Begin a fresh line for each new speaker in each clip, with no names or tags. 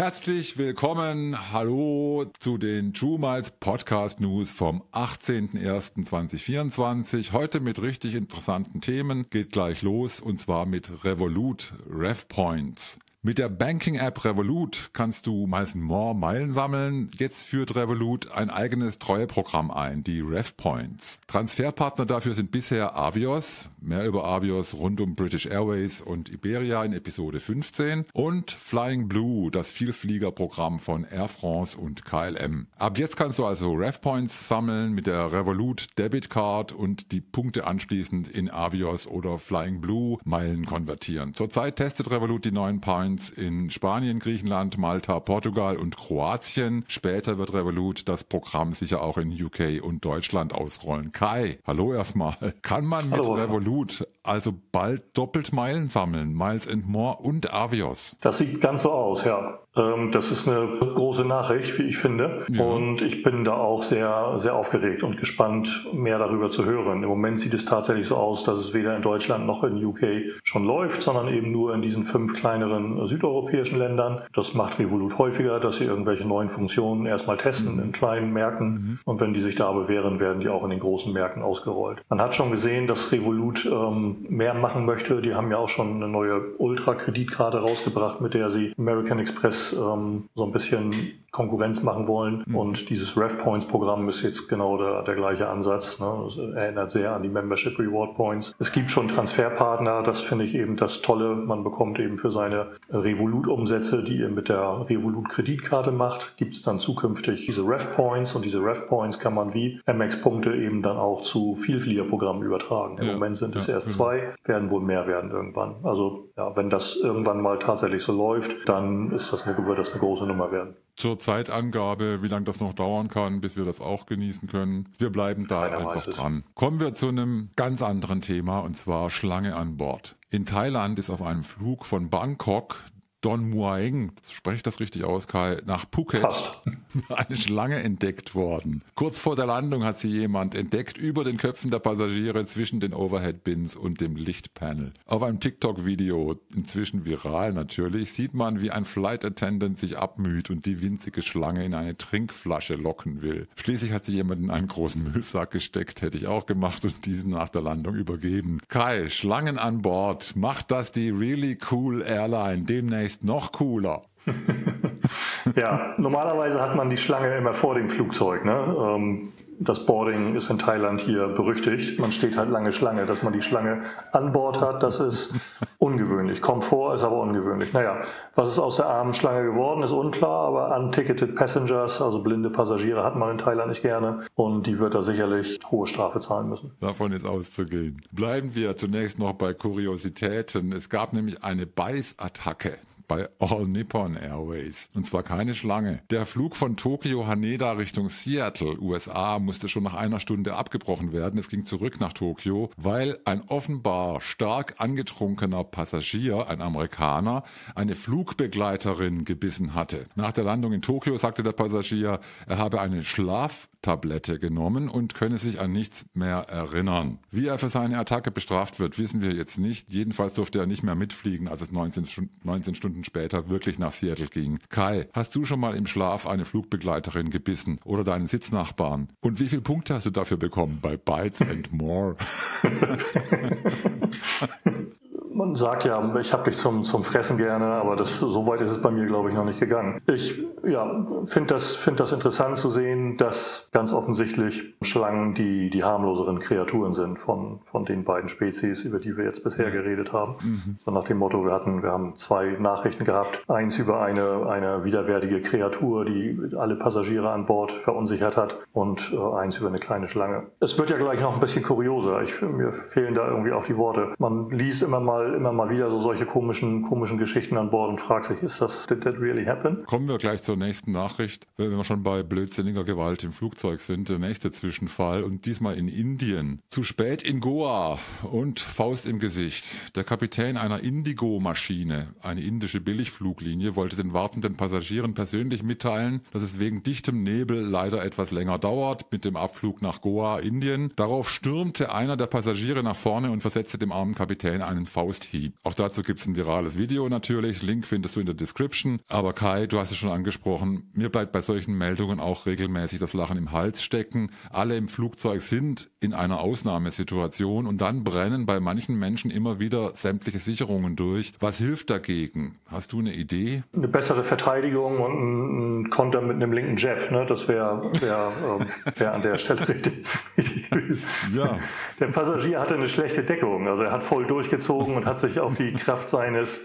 Herzlich willkommen, hallo zu den True Miles Podcast News vom 18.01.2024. Heute mit richtig interessanten Themen. Geht gleich los und zwar mit Revolut RevPoints. Mit der Banking-App Revolut kannst du more Meilen sammeln. Jetzt führt Revolut ein eigenes Treueprogramm ein, die RevPoints. Transferpartner dafür sind bisher Avios, mehr über Avios rund um British Airways und Iberia in Episode 15 und Flying Blue, das Vielfliegerprogramm von Air France und KLM. Ab jetzt kannst du also RevPoints sammeln mit der Revolut Debit Card und die Punkte anschließend in Avios oder Flying Blue Meilen konvertieren. Zurzeit testet Revolut die neuen Points Points in Spanien, Griechenland, Malta, Portugal und Kroatien. Später wird Revolut das Programm sicher auch in UK und Deutschland ausrollen. Kai, hallo erstmal. Kann man mit hallo. Revolut also bald doppelt Meilen sammeln? Miles and More und Avios?
Das sieht ganz so aus, ja. Ähm, das ist eine große Nachricht, wie ich finde. Ja. Und ich bin da auch sehr, sehr aufgeregt und gespannt, mehr darüber zu hören. Im Moment sieht es tatsächlich so aus, dass es weder in Deutschland noch in UK schon läuft, sondern eben nur in diesen fünf kleineren südeuropäischen Ländern. Das macht Revolut häufiger, dass sie irgendwelche neuen Funktionen erstmal testen mhm. in kleinen Märkten. Mhm. Und wenn die sich da bewähren, werden die auch in den großen Märkten ausgerollt. Man hat schon gesehen, dass Revolut ähm, mehr machen möchte. Die haben ja auch schon eine neue Ultra-Kreditkarte rausgebracht, mit der sie American Express ähm, so ein bisschen Konkurrenz machen wollen. Mhm. Und dieses RevPoints-Programm ist jetzt genau der, der gleiche Ansatz. Ne? Es erinnert sehr an die Membership Reward Points. Es gibt schon Transferpartner, das finde ich eben das Tolle. Man bekommt eben für seine Revolut-Umsätze, die ihr mit der Revolut-Kreditkarte macht, gibt es dann zukünftig diese RevPoints und diese RevPoints kann man wie MX-Punkte eben dann auch zu Vielfliegerprogrammen übertragen. Im ja, Moment sind ja, es erst genau. zwei, werden wohl mehr werden irgendwann. Also ja, wenn das irgendwann mal tatsächlich so läuft, dann ist das eine, wird das eine große Nummer werden
zur Zeitangabe, wie lange das noch dauern kann, bis wir das auch genießen können. Wir bleiben da Keiner einfach dran. Kommen wir zu einem ganz anderen Thema und zwar Schlange an Bord. In Thailand ist auf einem Flug von Bangkok Don Muaeng, spreche ich das richtig aus, Kai, nach Phuket Fast. eine Schlange entdeckt worden. Kurz vor der Landung hat sie jemand entdeckt über den Köpfen der Passagiere zwischen den Overhead-Bins und dem Lichtpanel. Auf einem TikTok-Video, inzwischen viral natürlich, sieht man, wie ein Flight Attendant sich abmüht und die winzige Schlange in eine Trinkflasche locken will. Schließlich hat sie jemand in einen großen Müllsack gesteckt, hätte ich auch gemacht und diesen nach der Landung übergeben. Kai, Schlangen an Bord, macht das die Really Cool Airline demnächst demnächst noch cooler.
ja, normalerweise hat man die Schlange immer vor dem Flugzeug. Ne? Ähm, das Boarding ist in Thailand hier berüchtigt. Man steht halt lange Schlange. Dass man die Schlange an Bord hat, das ist ungewöhnlich. Komfort ist aber ungewöhnlich. Naja, was ist aus der armen Schlange geworden, ist unklar, aber unticketed passengers, also blinde Passagiere, hat man in Thailand nicht gerne und die wird da sicherlich hohe Strafe zahlen müssen.
Davon ist auszugehen. Bleiben wir zunächst noch bei Kuriositäten. Es gab nämlich eine Beißattacke bei All Nippon Airways. Und zwar keine Schlange. Der Flug von Tokio Haneda Richtung Seattle, USA, musste schon nach einer Stunde abgebrochen werden. Es ging zurück nach Tokio, weil ein offenbar stark angetrunkener Passagier, ein Amerikaner, eine Flugbegleiterin gebissen hatte. Nach der Landung in Tokio sagte der Passagier, er habe eine Schlaf Tablette genommen und könne sich an nichts mehr erinnern. Wie er für seine Attacke bestraft wird, wissen wir jetzt nicht. Jedenfalls durfte er nicht mehr mitfliegen, als es 19, 19 Stunden später wirklich nach Seattle ging. Kai, hast du schon mal im Schlaf eine Flugbegleiterin gebissen oder deinen Sitznachbarn? Und wie viele Punkte hast du dafür bekommen bei Bites and More?
Man sagt ja, ich habe dich zum, zum Fressen gerne, aber das, so weit ist es bei mir, glaube ich, noch nicht gegangen. Ich ja, finde das, find das interessant zu sehen, dass ganz offensichtlich Schlangen die, die harmloseren Kreaturen sind von, von den beiden Spezies, über die wir jetzt bisher geredet haben. Mhm. So nach dem Motto, wir hatten, wir haben zwei Nachrichten gehabt. Eins über eine, eine widerwärtige Kreatur, die alle Passagiere an Bord verunsichert hat und äh, eins über eine kleine Schlange. Es wird ja gleich noch ein bisschen kurioser. Ich, mir fehlen da irgendwie auch die Worte. Man liest immer mal immer mal wieder so solche komischen, komischen Geschichten an Bord und fragt sich, ist das, did that really happen?
Kommen wir gleich zur nächsten Nachricht, wenn wir schon bei blödsinniger Gewalt im Flugzeug sind. Der nächste Zwischenfall und diesmal in Indien. Zu spät in Goa und Faust im Gesicht. Der Kapitän einer Indigo-Maschine, eine indische Billigfluglinie, wollte den wartenden Passagieren persönlich mitteilen, dass es wegen dichtem Nebel leider etwas länger dauert mit dem Abflug nach Goa, Indien. Darauf stürmte einer der Passagiere nach vorne und versetzte dem armen Kapitän einen Faust Geldhieb. Auch dazu gibt es ein virales Video natürlich. Link findest du in der Description. Aber Kai, du hast es schon angesprochen. Mir bleibt bei solchen Meldungen auch regelmäßig das Lachen im Hals stecken. Alle im Flugzeug sind in einer Ausnahmesituation und dann brennen bei manchen Menschen immer wieder sämtliche Sicherungen durch. Was hilft dagegen? Hast du eine Idee?
Eine bessere Verteidigung und ein Konter mit einem linken Jab. Ne? Das wäre wär, ähm, wär an der Stelle richtig. ja. Der Passagier hatte eine schlechte Deckung. Also er hat voll durchgezogen und hat sich auf die Kraft seines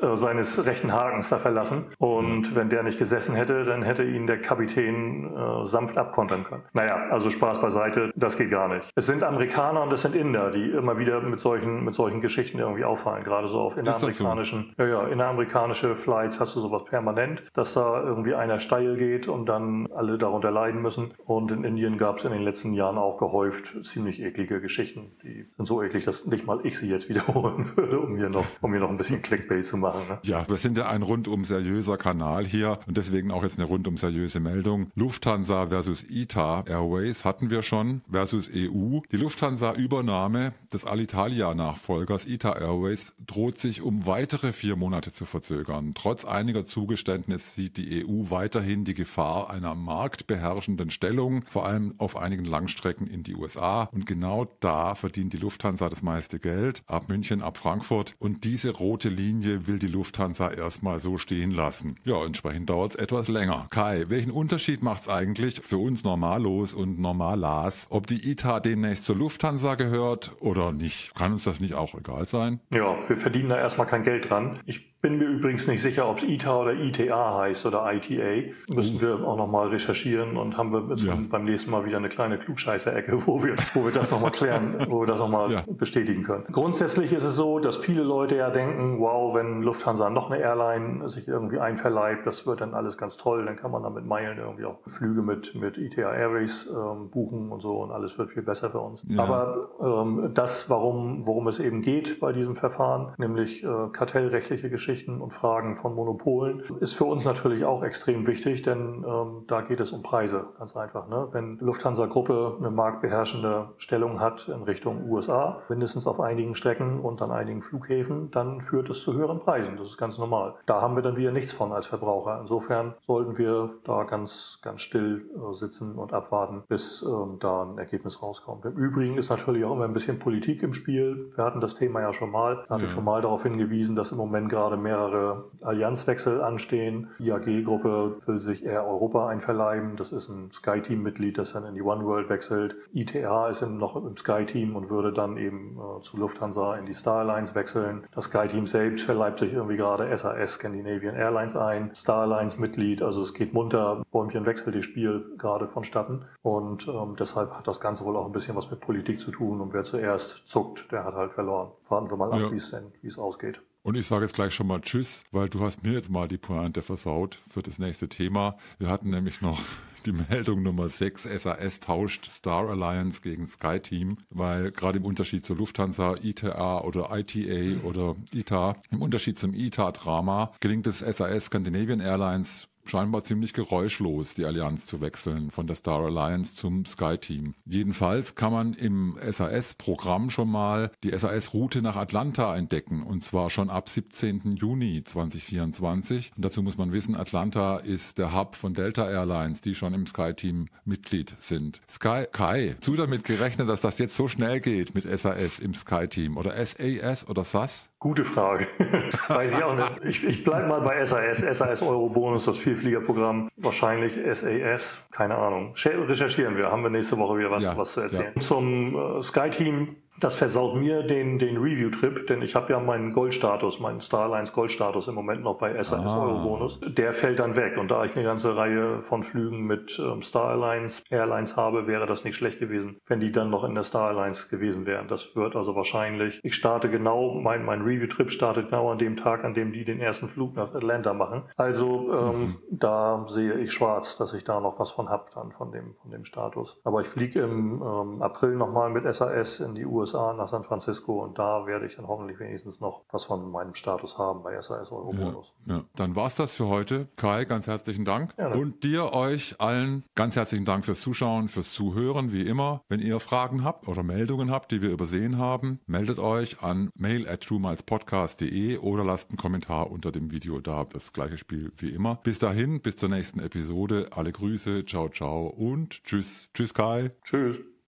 äh, seines rechten Hakens da verlassen. Und wenn der nicht gesessen hätte, dann hätte ihn der Kapitän äh, sanft abkontern können. Naja, also Spaß beiseite, das geht gar nicht. Es sind Amerikaner und es sind Inder, die immer wieder mit solchen, mit solchen Geschichten irgendwie auffallen. Gerade so auf inneramerikanischen, ja, ja, inneramerikanische Flights hast du sowas permanent, dass da irgendwie einer steil geht und dann alle darunter leiden müssen. Und in Indien gab es in den letzten Jahren auch gehäuft ziemlich eklige Geschichten. Die sind so eklig, dass nicht mal ich sie jetzt wiederholen würde, um hier noch, um hier noch ein bisschen Clickbait zu machen machen. Ne?
Ja, wir sind ja ein rundum seriöser Kanal hier und deswegen auch jetzt eine rundum seriöse Meldung. Lufthansa versus ITA Airways hatten wir schon versus EU. Die Lufthansa-Übernahme des Alitalia-Nachfolgers ITA Airways droht sich um weitere vier Monate zu verzögern. Trotz einiger Zugeständnisse sieht die EU weiterhin die Gefahr einer marktbeherrschenden Stellung, vor allem auf einigen Langstrecken in die USA. Und genau da verdient die Lufthansa das meiste Geld, ab München, ab Frankfurt. Und diese rote Linie will will die Lufthansa erstmal so stehen lassen. Ja, entsprechend dauert es etwas länger. Kai, welchen Unterschied macht es eigentlich für uns Normalos und Normalas, ob die ITA demnächst zur Lufthansa gehört oder nicht? Kann uns das nicht auch egal sein?
Ja, wir verdienen da erstmal kein Geld dran. Ich bin mir übrigens nicht sicher, ob es ITA oder ITA heißt oder ITA. Müssen oh. wir auch nochmal recherchieren und haben wir ja. beim nächsten Mal wieder eine kleine Klugscheißer-Ecke, wo wir, wo wir das nochmal klären, wo wir das nochmal ja. bestätigen können. Grundsätzlich ist es so, dass viele Leute ja denken, wow, wenn Lufthansa noch eine Airline sich irgendwie einverleibt, das wird dann alles ganz toll, dann kann man dann mit Meilen irgendwie auch Flüge mit, mit ITA Airways ähm, buchen und so und alles wird viel besser für uns. Ja. Aber ähm, das, warum, worum es eben geht bei diesem Verfahren, nämlich äh, kartellrechtliche Geschichten, Geschichten und Fragen von Monopolen ist für uns natürlich auch extrem wichtig, denn ähm, da geht es um Preise, ganz einfach. Ne? Wenn Lufthansa-Gruppe eine marktbeherrschende Stellung hat in Richtung USA, mindestens auf einigen Strecken und an einigen Flughäfen, dann führt es zu höheren Preisen. Das ist ganz normal. Da haben wir dann wieder nichts von als Verbraucher. Insofern sollten wir da ganz, ganz still äh, sitzen und abwarten, bis ähm, da ein Ergebnis rauskommt. Im Übrigen ist natürlich auch immer ein bisschen Politik im Spiel. Wir hatten das Thema ja schon mal. Ich hatte ja. schon mal darauf hingewiesen, dass im Moment gerade mehrere Allianzwechsel anstehen. Die AG-Gruppe will sich eher Europa einverleiben. Das ist ein Sky-Team-Mitglied, das dann in die One World wechselt. ITA ist noch im Sky-Team und würde dann eben äh, zu Lufthansa in die Star Alliance wechseln. Das Sky-Team selbst verleibt sich irgendwie gerade SAS Scandinavian Airlines ein. Star Alliance-Mitglied, also es geht munter. Bäumchen wechselt das Spiel gerade vonstatten. Und ähm, deshalb hat das Ganze wohl auch ein bisschen was mit Politik zu tun. Und wer zuerst zuckt, der hat halt verloren. Warten wir mal ab, ja. wie es ausgeht.
Und ich sage jetzt gleich schon mal Tschüss, weil du hast mir jetzt mal die Pointe versaut für das nächste Thema. Wir hatten nämlich noch die Meldung Nummer 6, SAS tauscht Star Alliance gegen SkyTeam, weil gerade im Unterschied zur Lufthansa, ITA oder ITA oder ITA, im Unterschied zum ITA-Drama gelingt es SAS Scandinavian Airlines scheinbar ziemlich geräuschlos, die Allianz zu wechseln von der Star Alliance zum Sky Team. Jedenfalls kann man im SAS-Programm schon mal die SAS-Route nach Atlanta entdecken und zwar schon ab 17. Juni 2024. Und dazu muss man wissen, Atlanta ist der Hub von Delta Airlines, die schon im Sky Team Mitglied sind. Sky Kai, zu damit gerechnet, dass das jetzt so schnell geht mit SAS im Sky Team oder SAS oder SAS?
Gute Frage. Weiß ich auch nicht. Ich, ich bleibe mal bei SAS. SAS Euro Bonus, das Vielfliegerprogramm. Wahrscheinlich SAS. Keine Ahnung. Recherchieren wir. Haben wir nächste Woche wieder was, ja, was zu erzählen. Ja. Zum äh, Sky Team das versaut mir den, den Review-Trip, denn ich habe ja meinen Goldstatus, meinen Starlines Goldstatus im Moment noch bei SAS ah. Euro-Bonus. Der fällt dann weg. Und da ich eine ganze Reihe von Flügen mit ähm, Starlines Airlines habe, wäre das nicht schlecht gewesen, wenn die dann noch in der Starlines gewesen wären. Das wird also wahrscheinlich, ich starte genau, mein, mein Review-Trip startet genau an dem Tag, an dem die den ersten Flug nach Atlanta machen. Also ähm, mhm. da sehe ich schwarz, dass ich da noch was von hab dann von dem, von dem Status. Aber ich fliege im ähm, April nochmal mit SAS in die USA USA, nach San Francisco und da werde ich dann hoffentlich wenigstens noch was von meinem Status haben bei SAS Eurobonus.
Ja, ja. Dann war's das für heute. Kai, ganz herzlichen Dank. Gerne. Und dir, euch allen ganz herzlichen Dank fürs Zuschauen, fürs Zuhören, wie immer. Wenn ihr Fragen habt oder Meldungen habt, die wir übersehen haben, meldet euch an mail at truemilespodcast.de oder lasst einen Kommentar unter dem Video da. Das gleiche Spiel wie immer. Bis dahin, bis zur nächsten Episode. Alle Grüße, ciao, ciao und tschüss. Tschüss, Kai.
Tschüss.